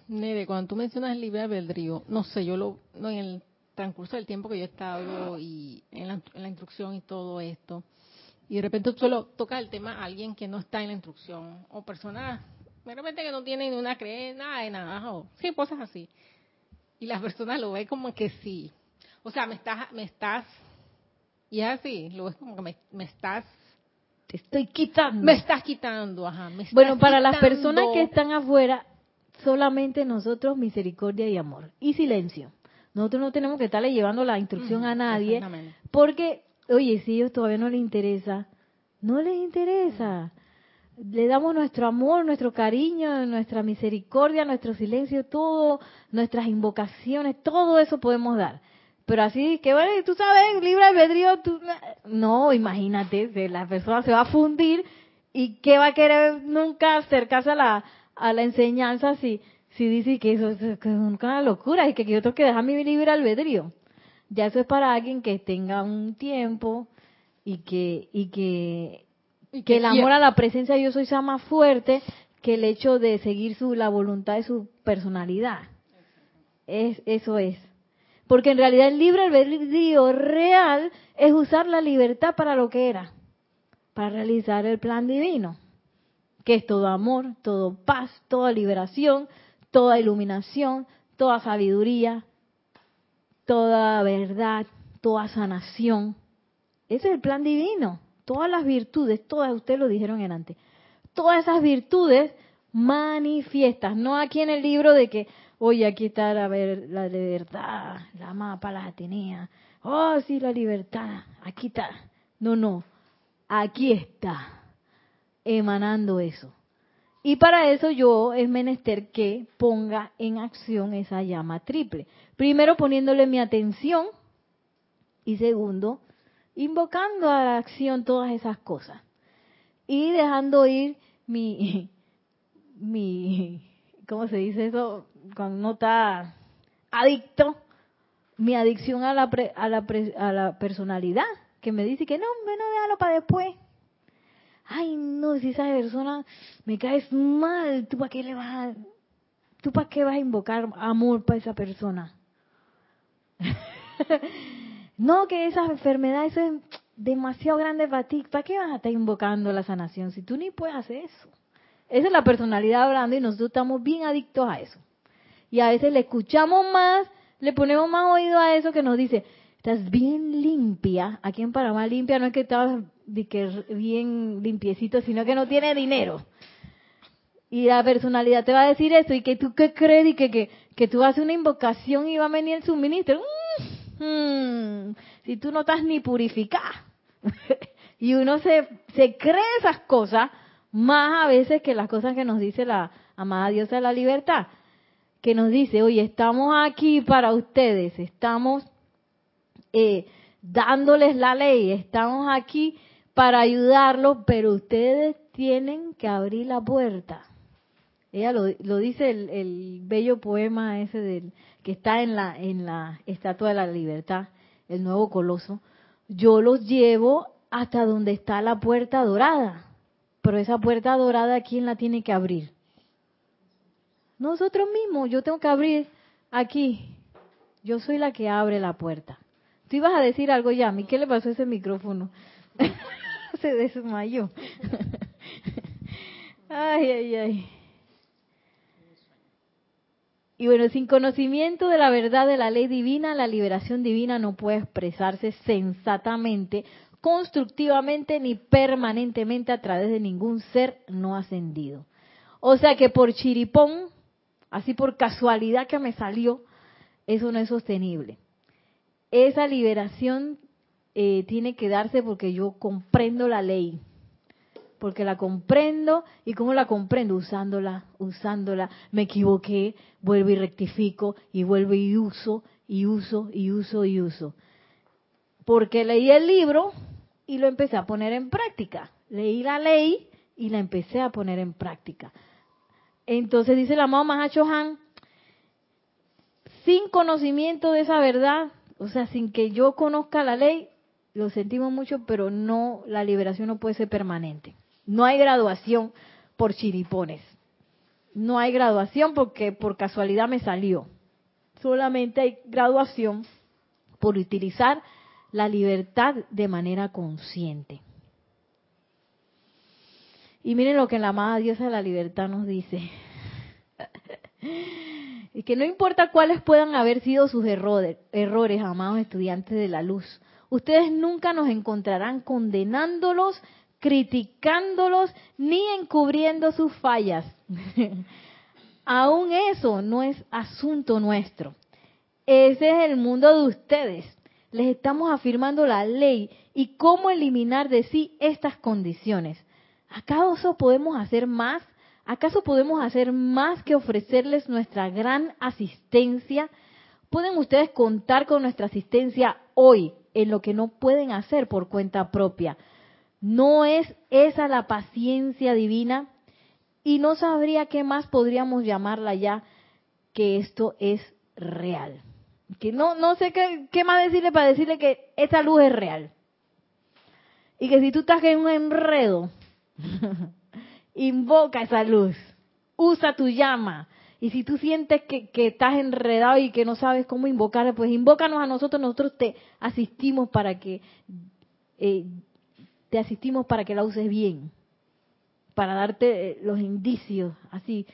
Nere, cuando tú mencionas el libre albedrío, no sé, yo lo, no, en el transcurso del tiempo que yo he estado y en la, en la instrucción y todo esto, y de repente tú solo tocas el tema a alguien que no está en la instrucción, o personas, de repente que no tienen una creencia, nada de nada, o sí, cosas así y la persona lo ve como que sí. O sea, me estás, me estás, y es así, lo ves como que me, estás te estoy quitando. Me estás quitando, ajá. Me bueno, para las personas que están afuera, solamente nosotros misericordia y amor. Y silencio. Nosotros no tenemos que estarle llevando la instrucción a nadie. Porque, oye, si ellos todavía no les interesa, no les interesa le damos nuestro amor, nuestro cariño, nuestra misericordia, nuestro silencio, todo, nuestras invocaciones, todo eso podemos dar. Pero así que, bueno, tú sabes, libre albedrío, tú... no, imagínate, la persona se va a fundir y qué va a querer nunca acercarse a la, a la enseñanza si, si dice que eso, es una locura y que yo tengo que dejar mi libre albedrío. Ya eso es para alguien que tenga un tiempo y que, y que que, el amor a la presencia de yo soy sea más fuerte que el hecho de seguir su, la voluntad de su personalidad. Es, eso es. Porque en realidad el libre albedrío real es usar la libertad para lo que era, para realizar el plan divino, que es todo amor, todo paz, toda liberación, toda iluminación, toda sabiduría, toda verdad, toda sanación. Ese es el plan divino todas las virtudes, todas ustedes lo dijeron en antes, todas esas virtudes manifiestas, no aquí en el libro de que, oye, aquí está la, la libertad, la mapa la tenía, oh, sí, la libertad, aquí está. No, no, aquí está, emanando eso. Y para eso yo es menester que ponga en acción esa llama triple. Primero poniéndole mi atención y segundo invocando a la acción todas esas cosas y dejando ir mi, [laughs] mi, ¿cómo se dice eso? Cuando está adicto, mi adicción a la, pre- a la, pre- a la personalidad, que me dice que no, hombre, no, déjalo para después. Ay, no, si esa persona me caes mal, ¿tú para qué le vas a, tú para qué vas a invocar amor para esa persona? [laughs] no, que esa enfermedad, eso es demasiado grande para ti. ¿Para qué vas a estar invocando la sanación si tú ni puedes hacer eso? Esa es la personalidad hablando y nosotros estamos bien adictos a eso. Y a veces le escuchamos más, le ponemos más oído a eso que nos dice, estás bien limpia. Aquí en Panamá limpia no es que estás bien limpiecito, sino que no tiene dinero. Y la personalidad te va a decir eso, y que tú qué crees, y que, que, que tú haces una invocación y va a venir el suministro. Mm, mm, si tú no estás ni purificada. [laughs] y uno se, se cree esas cosas más a veces que las cosas que nos dice la amada diosa de la libertad, que nos dice, oye, estamos aquí para ustedes, estamos eh, dándoles la ley, estamos aquí para ayudarlos, pero ustedes tienen que abrir la puerta. Ella lo, lo dice el, el bello poema ese del que está en la en la Estatua de la Libertad, el nuevo coloso. Yo los llevo hasta donde está la puerta dorada, pero esa puerta dorada quién la tiene que abrir? Nosotros mismos. Yo tengo que abrir aquí. Yo soy la que abre la puerta. Tú ibas a decir algo ya, ¿qué le pasó a ese micrófono? [laughs] Se desmayó. [laughs] ay, ay, ay. Y bueno, sin conocimiento de la verdad de la ley divina, la liberación divina no puede expresarse sensatamente, constructivamente ni permanentemente a través de ningún ser no ascendido. O sea que por chiripón, así por casualidad que me salió, eso no es sostenible. Esa liberación eh, tiene que darse porque yo comprendo la ley, porque la comprendo y cómo la comprendo usándola, usándola, me equivoqué, vuelvo y rectifico y vuelvo y uso y uso y uso y uso. Porque leí el libro y lo empecé a poner en práctica. Leí la ley y la empecé a poner en práctica. Entonces dice la amado Mahacho Han, sin conocimiento de esa verdad, o sea, sin que yo conozca la ley, lo sentimos mucho, pero no, la liberación no puede ser permanente. No hay graduación por chiripones. No hay graduación porque por casualidad me salió. Solamente hay graduación por utilizar la libertad de manera consciente. Y miren lo que la amada diosa de la libertad nos dice. [laughs] y que no importa cuáles puedan haber sido sus errores, amados estudiantes de la luz, ustedes nunca nos encontrarán condenándolos, criticándolos, ni encubriendo sus fallas. [laughs] Aún eso no es asunto nuestro. Ese es el mundo de ustedes. Les estamos afirmando la ley y cómo eliminar de sí estas condiciones. ¿Acaso podemos hacer más? ¿Acaso podemos hacer más que ofrecerles nuestra gran asistencia? ¿Pueden ustedes contar con nuestra asistencia hoy en lo que no pueden hacer por cuenta propia? ¿No es esa la paciencia divina? Y no sabría qué más podríamos llamarla ya que esto es real. Que no, no sé qué, más decirle para decirle que esa luz es real. Y que si tú estás en un enredo, [laughs] invoca esa luz, usa tu llama. Y si tú sientes que, que, estás enredado y que no sabes cómo invocar, pues invócanos a nosotros, nosotros te asistimos para que eh, te asistimos para que la uses bien, para darte los indicios, así.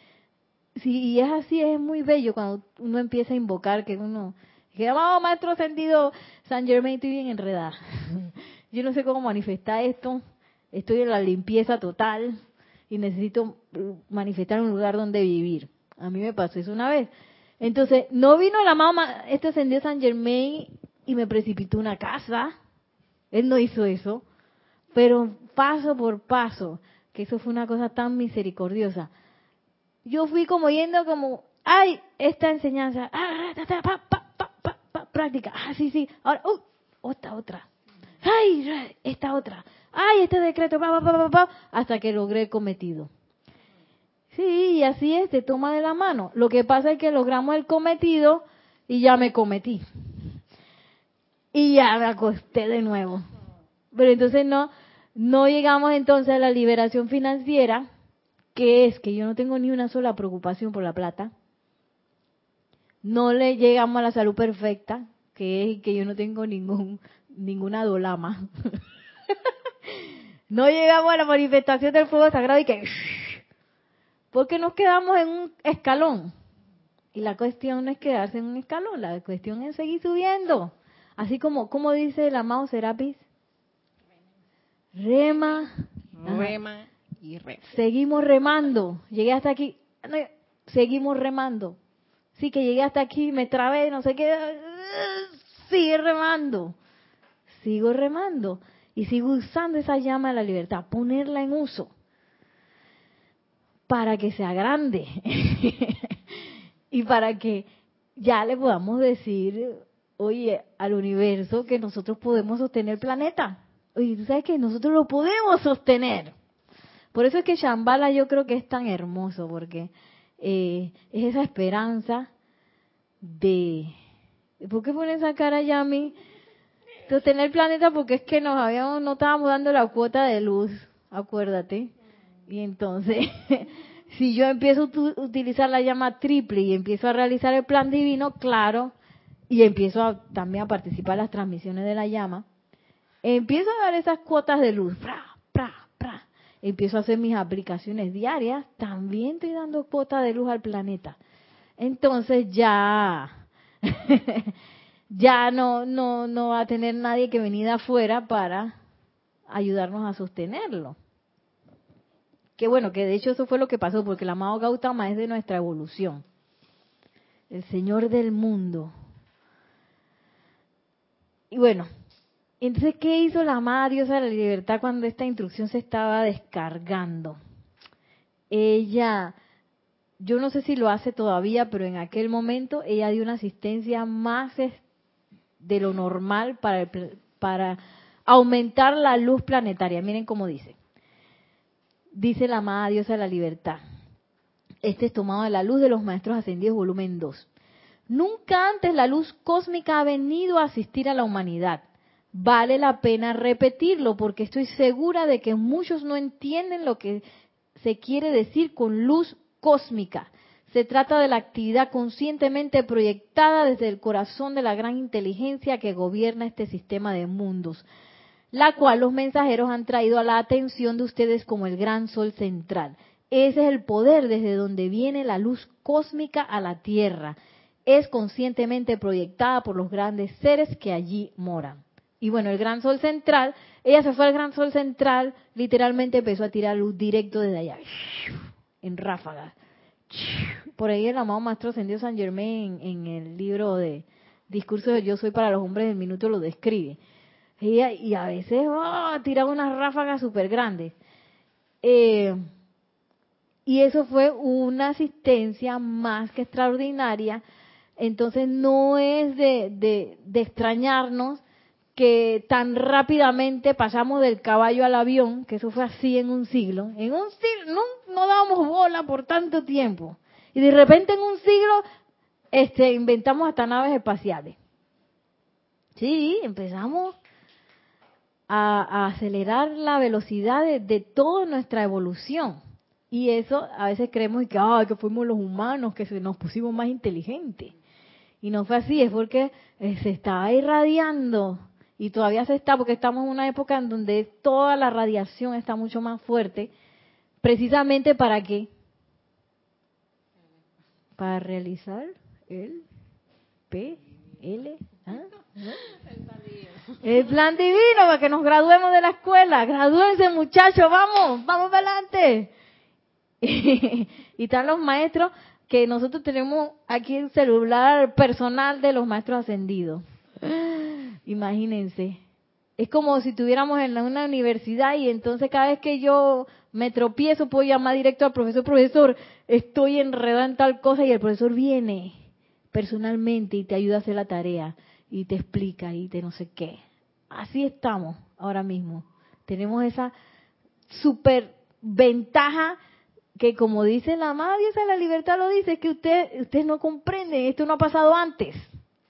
Sí, y es así, es muy bello cuando uno empieza a invocar, que uno, que oh, maestro sentido San Germain, estoy bien enredada. [laughs] Yo no sé cómo manifestar esto, estoy en la limpieza total y necesito manifestar un lugar donde vivir. A mí me pasó eso una vez. Entonces, no vino la mamá, este ascendió San Germain y me precipitó una casa. Él no hizo eso. Pero paso por paso, que eso fue una cosa tan misericordiosa. Yo fui como yendo como, ay, esta enseñanza, ah, pa, pa, pa, pa, práctica, ah, sí, sí, ahora, uh, esta otra, ay, esta otra, ay, este decreto, pa, pa, pa, hasta que logré el cometido. Sí, y así es, te toma de la mano. Lo que pasa es que logramos el cometido y ya me cometí. Y ya me acosté de nuevo. Pero entonces no, no llegamos entonces a la liberación financiera, que es que yo no tengo ni una sola preocupación por la plata. No le llegamos a la salud perfecta, que es que yo no tengo ningún ninguna dolama. [laughs] no llegamos a la manifestación del fuego sagrado y que porque nos quedamos en un escalón. Y la cuestión no es quedarse en un escalón, la cuestión es seguir subiendo. Así como, como dice el amado Serapis, rema, rema y rema. Seguimos remando. Llegué hasta aquí, seguimos remando. Sí, que llegué hasta aquí, me trabé, no sé qué. Sigue remando. Sigo remando. Y sigo usando esa llama de la libertad, ponerla en uso para que sea grande [laughs] y para que ya le podamos decir, oye, al universo que nosotros podemos sostener el planeta. Oye, tú sabes que nosotros lo podemos sostener. Por eso es que Shambhala yo creo que es tan hermoso, porque eh, es esa esperanza de... ¿Por qué ponen esa cara, Yami? Sostener el planeta porque es que nos habíamos, no estábamos dando la cuota de luz, acuérdate. Y entonces, [laughs] si yo empiezo a utilizar la llama triple y empiezo a realizar el plan divino, claro, y empiezo también a participar en las transmisiones de la llama, empiezo a dar esas cuotas de luz, pra, pra, pra, empiezo a hacer mis aplicaciones diarias, también estoy dando cuotas de luz al planeta. Entonces ya, [laughs] ya no, no, no va a tener nadie que venir de afuera para ayudarnos a sostenerlo. Que bueno, que de hecho eso fue lo que pasó, porque el amado Gautama es de nuestra evolución. El Señor del mundo. Y bueno, entonces, ¿qué hizo la amada diosa de la libertad cuando esta instrucción se estaba descargando? Ella, yo no sé si lo hace todavía, pero en aquel momento ella dio una asistencia más de lo normal para, para aumentar la luz planetaria. Miren cómo dice dice la amada diosa de la libertad. Este es tomado de la luz de los maestros ascendidos, volumen 2. Nunca antes la luz cósmica ha venido a asistir a la humanidad. Vale la pena repetirlo porque estoy segura de que muchos no entienden lo que se quiere decir con luz cósmica. Se trata de la actividad conscientemente proyectada desde el corazón de la gran inteligencia que gobierna este sistema de mundos la cual los mensajeros han traído a la atención de ustedes como el gran sol central. Ese es el poder desde donde viene la luz cósmica a la Tierra. Es conscientemente proyectada por los grandes seres que allí moran. Y bueno, el gran sol central, ella se fue al gran sol central, literalmente empezó a tirar luz directo desde allá, en ráfagas. Por ahí el amado Maestro Ascendido San Germain en, el libro de Discursos de Yo Soy para los Hombres del Minuto lo describe y, a veces oh, tiraba unas ráfagas súper grandes. Eh, y eso fue una asistencia más que extraordinaria. Entonces no es de, de, extrañarnos que tan rápidamente pasamos del caballo al avión, que eso fue así en un siglo. En un siglo no, no dábamos bola por tanto tiempo. Y de repente en un siglo este, inventamos hasta naves espaciales. Sí, empezamos a, acelerar la velocidad de, toda nuestra evolución. Y eso a veces creemos que, que fuimos los humanos que se nos pusimos más inteligentes. Y no fue así, es porque eh, se estaba irradiando y todavía se está, porque estamos en una época en donde toda la radiación está mucho más fuerte, precisamente para qué? Para realizar el PL. ¿ah? El plan divino para que nos graduemos de la escuela. Gradúense muchachos, vamos, vamos adelante. [laughs] Y, están los maestros que nosotros tenemos aquí el celular personal de los maestros ascendidos. Imagínense. Es como si estuviéramos en una universidad y entonces cada vez que yo me tropiezo puedo llamar directo al profesor, profesor, estoy enredado en tal cosa y el profesor viene personalmente y te ayuda a hacer la tarea y te explica y te no sé qué. Así estamos ahora mismo. Tenemos esa super ventaja que como dice la diosa de la libertad lo dice, es que usted, ustedes no comprenden, esto no ha pasado antes.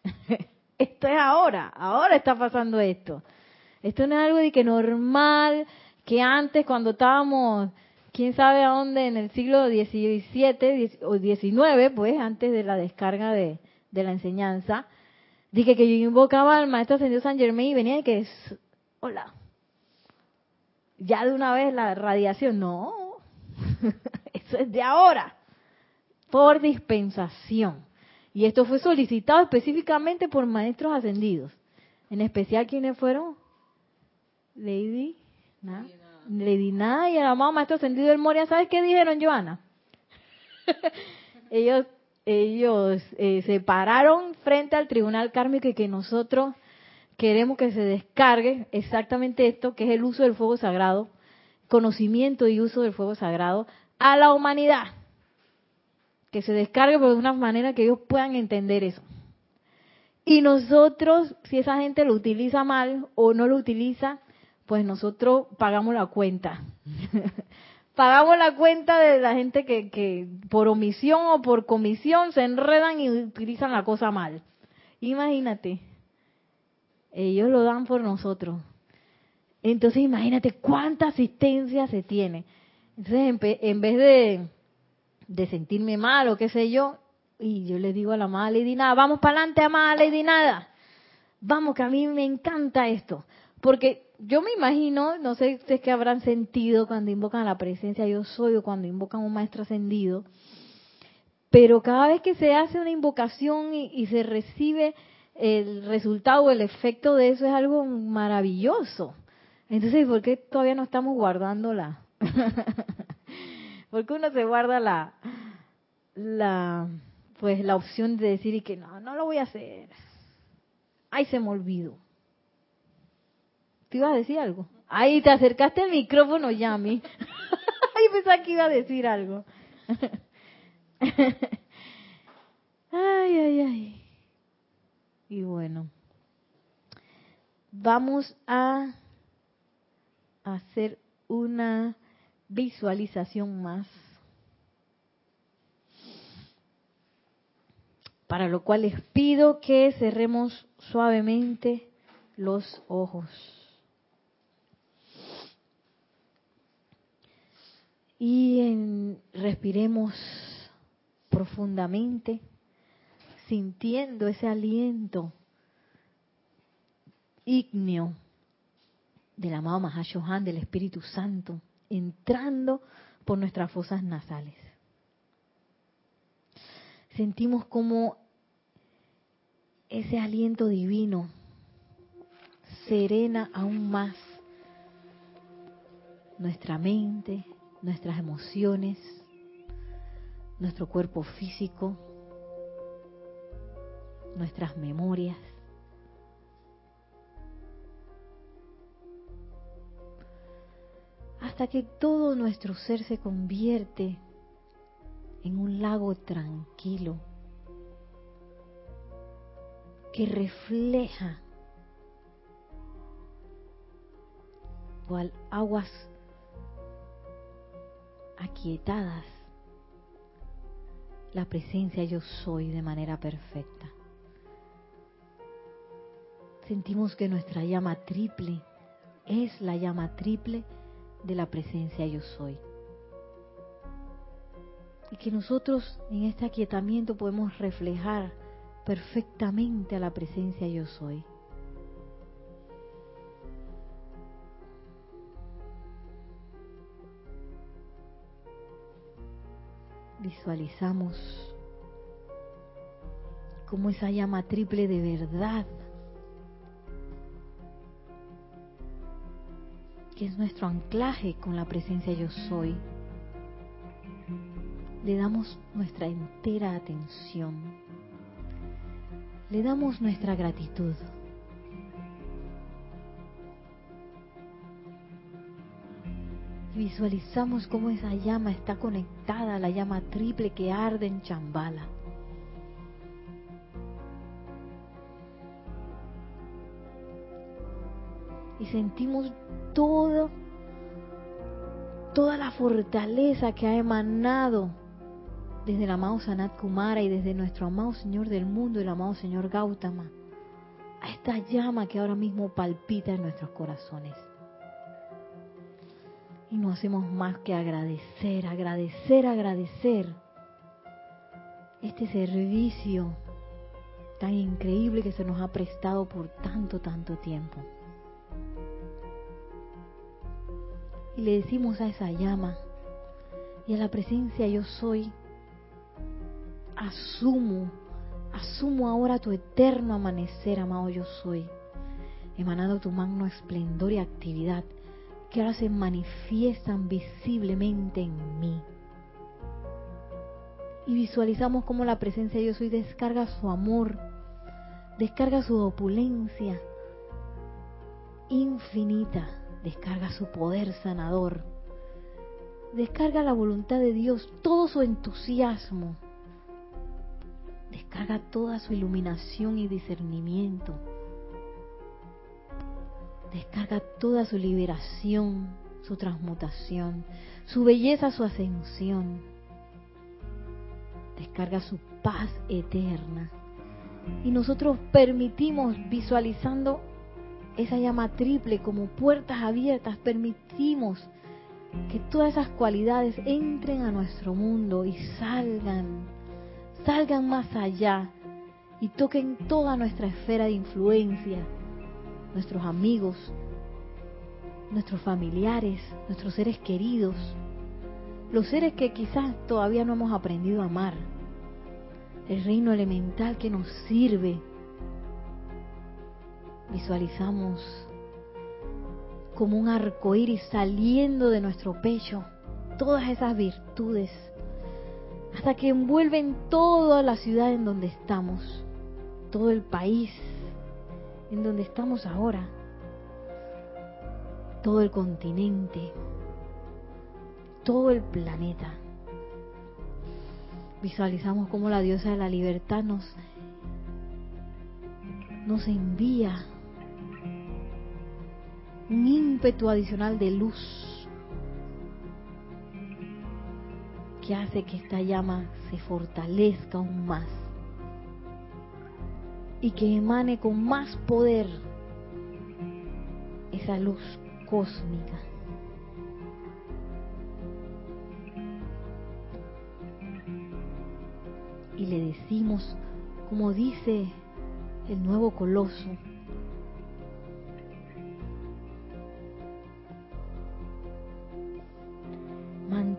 [laughs] esto es ahora, ahora está pasando esto. Esto no es algo de que normal, que antes cuando estábamos, quién sabe a dónde, en el siglo XVII o XIX, pues antes de la descarga de, la enseñanza, dije que yo invocaba al maestro ascendido San Germain y venía y que hola, ya de una vez la radiación, no, [laughs] eso es de ahora, por dispensación. Y esto fue solicitado específicamente por maestros ascendidos. En especial, ¿quiénes fueron? Lady, ¿no? Lady Nada y el amado maestro ascendido del Moria. ¿Sabes qué dijeron, Joana? [laughs] ellos ellos eh, se pararon frente al tribunal kármico y que nosotros queremos que se descargue exactamente esto, que es el uso del fuego sagrado, conocimiento y uso del fuego sagrado a la humanidad. Que se descargue de una manera que ellos puedan entender eso. Y nosotros, si esa gente lo utiliza mal o no lo utiliza, pues nosotros pagamos la cuenta. [laughs] pagamos la cuenta de la gente que, que por omisión o por comisión se enredan y utilizan la cosa mal. Imagínate, ellos lo dan por nosotros. Entonces imagínate cuánta asistencia se tiene. Entonces en, vez de, de sentirme mal o qué sé yo, y yo le digo a la amada Lady Nada, vamos para adelante, amada Lady Nada. Vamos, que a mí me encanta esto. Porque yo me imagino, no sé ustedes qué habrán sentido cuando invocan la presencia yo soy o cuando invocan un maestro ascendido, pero cada vez que se hace una invocación y, se recibe el resultado o el efecto de eso es algo maravilloso. Entonces, ¿por qué todavía no estamos guardando [laughs] la? ¿Por qué uno se guarda la, la, pues la opción de decir y que no, no lo voy a hacer? Ay, se me olvidó. ¿Te ibas a decir algo? Ahí te acercaste al micrófono, Yami. [laughs] Ay, pensaba que iba a decir algo. [laughs] ay, ay, ay. Y bueno, vamos a hacer una visualización más. Para lo cual les pido que cerremos suavemente los ojos. Y respiremos profundamente, sintiendo ese aliento ígneo del amado Mahashohan, del Espíritu Santo, entrando por nuestras fosas nasales. Sentimos como ese aliento divino serena aún más nuestra mente, nuestras emociones, nuestro cuerpo físico, nuestras memorias. Hasta que todo nuestro ser se convierte en un lago tranquilo que refleja cual aguas aquietadas la presencia yo soy de manera perfecta. Sentimos que nuestra llama triple es la llama triple de la presencia yo soy. Y que nosotros en este aquietamiento podemos reflejar perfectamente a la presencia yo soy. visualizamos como esa llama triple de verdad, que es nuestro anclaje con la presencia yo soy, le damos nuestra entera atención, le damos nuestra gratitud. visualizamos cómo esa llama está conectada a la llama triple que arde en Chambala. Y sentimos todo toda la fortaleza que ha emanado desde el amado Sanat Kumara y desde nuestro amado Señor del mundo, el amado Señor Gautama, a esta llama que ahora mismo palpita en nuestros corazones. Y no hacemos más que agradecer, agradecer, agradecer este servicio tan increíble que se nos ha prestado por tanto, tanto tiempo. Y le decimos a esa llama y a la presencia yo soy, asumo, asumo ahora tu eterno amanecer, amado yo soy, emanando tu magno esplendor y actividad que ahora se manifiestan visiblemente en mí. Y visualizamos cómo la presencia de yo soy descarga su amor, descarga su opulencia infinita, descarga su poder sanador, descarga la voluntad de Dios, todo su entusiasmo, descarga toda su iluminación y discernimiento, descarga toda su liberación, su transmutación, su belleza, su ascensión, descarga su paz eterna. Y nosotros permitimos, visualizando esa llama triple como puertas abiertas, permitimos que todas esas cualidades entren a nuestro mundo y salgan, salgan más allá y toquen toda nuestra esfera de influencia, nuestros amigos, nuestros familiares, nuestros seres queridos, los seres que quizás todavía no hemos aprendido a amar, el reino elemental que nos sirve. Visualizamos como un arco iris saliendo de nuestro pecho todas esas virtudes hasta que envuelven toda la ciudad en donde estamos, todo el país en donde estamos ahora, todo el continente, todo el planeta. Visualizamos como la diosa de la libertad nos, nos envía un ímpetu adicional de luz que hace que esta llama se fortalezca aún más y que emane con más poder esa luz cósmica. Y le decimos, como dice el nuevo coloso,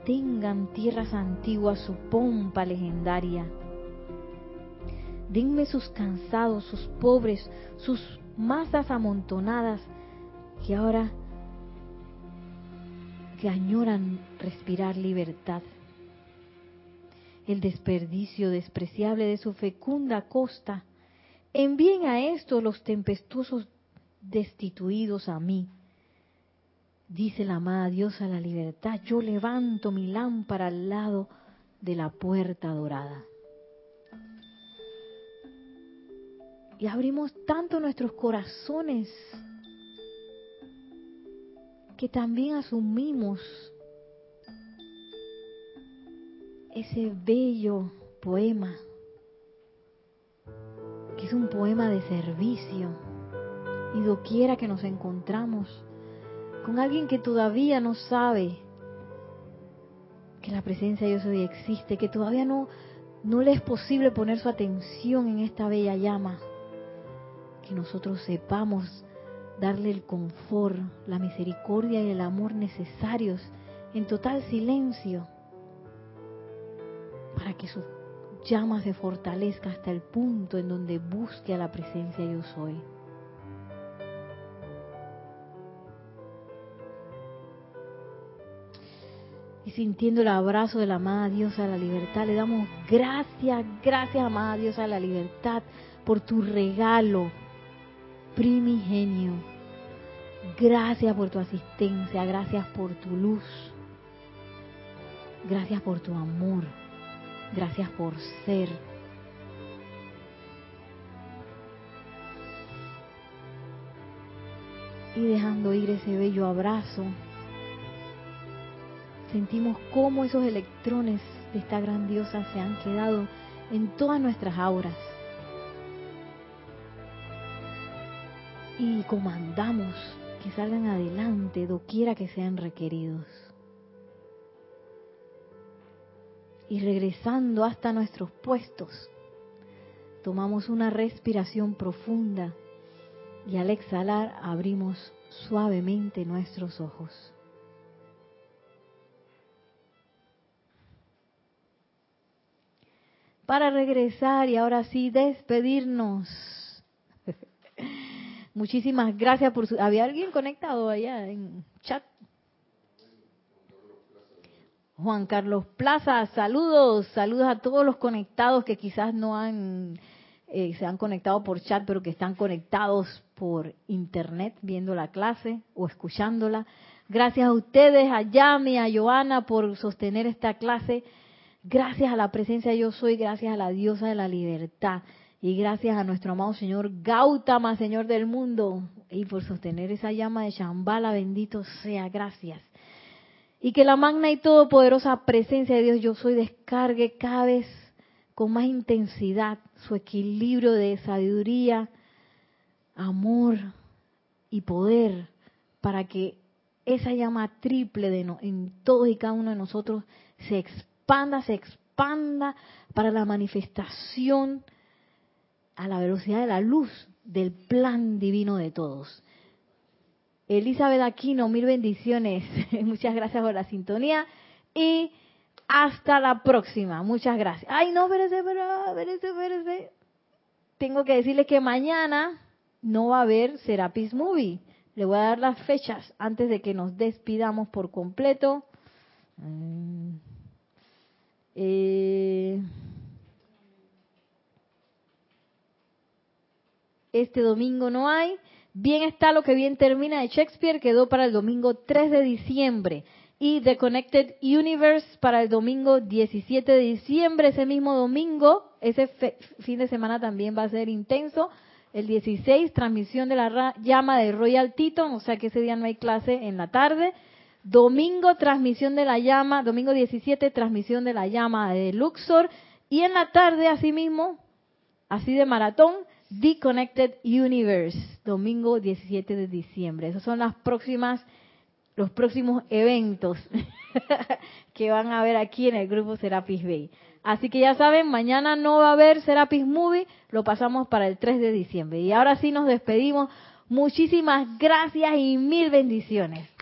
mantengan tierras antiguas su pompa legendaria. Denme sus cansados, sus pobres, sus masas amontonadas que ahora que añoran respirar libertad. El desperdicio despreciable de su fecunda costa. Envíen a estos los tempestuosos destituidos a mí Dice la amada diosa la libertad, yo levanto mi lámpara al lado de la puerta dorada. Y abrimos tanto nuestros corazones que también asumimos ese bello poema, que es un poema de servicio, y doquiera que nos encontramos, con alguien que todavía no sabe que la presencia de Dios hoy existe, que todavía no, no le es posible poner su atención en esta bella llama, que nosotros sepamos darle el confort, la misericordia y el amor necesarios en total silencio para que su llama se fortalezca hasta el punto en donde busque a la presencia yo soy. Y sintiendo el abrazo de la amada diosa de la libertad, le damos gracias, gracias amada diosa de la libertad por tu regalo primigenio. Gracias por tu asistencia, gracias por tu luz, gracias por tu amor, gracias por ser. Y dejando ir ese bello abrazo, sentimos cómo esos electrones de esta grandiosa se han quedado en todas nuestras auras. Y comandamos que salgan adelante doquiera que sean requeridos. Y regresando hasta nuestros puestos, tomamos una respiración profunda y al exhalar abrimos suavemente nuestros ojos. Para regresar y ahora sí despedirnos. [laughs] Muchísimas gracias por su... ¿Había alguien conectado allá en chat? Juan Carlos Plaza, saludos, saludos a todos los conectados que quizás no han eh, se han conectado por chat, pero que están conectados por internet viendo la clase o escuchándola. Gracias a ustedes, a Yami, a Joana por sostener esta clase. Gracias a la presencia yo soy, gracias a la diosa de la libertad y gracias a nuestro amado Señor Gautama, Señor del mundo, y por sostener esa llama de Shambhala, bendito sea, gracias. Y que la magna y todopoderosa presencia de Dios yo soy descargue cada vez con más intensidad su equilibrio de sabiduría, amor y poder para que esa llama triple de en todos y cada uno de nosotros se expanda, se expanda para la manifestación a la velocidad de la luz del plan divino de todos. Elizabeth Aquino, mil bendiciones. [laughs] Muchas gracias por la sintonía y hasta la próxima. Muchas gracias. Ay, no, espérese, espérese, espérese. Tengo que decirle que mañana no va a haber Serapis Movie. Le voy a dar las fechas antes de que nos despidamos por completo. Mm. Eh, este domingo no hay. Bien está lo que bien termina de Shakespeare, quedó para el domingo 3 de diciembre y The Connected Universe para el domingo 17 de diciembre. Ese mismo domingo, ese fin de semana también va a ser intenso. El 16, transmisión de la llama de Royal Teton, o sea que ese día no hay clase en la tarde. Domingo, transmisión de la llama, domingo 17, transmisión de la llama de Luxor. Y en la tarde, asimismo, así de maratón, The Connected Universe, domingo 17 de diciembre. Esas son las próximas los próximos eventos [laughs] que van a haber aquí en el grupo Serapis Bay. Así que ya saben, mañana no va a haber Serapis Movie, lo pasamos para el 3 de diciembre. Y ahora sí nos despedimos. Muchísimas gracias y mil bendiciones.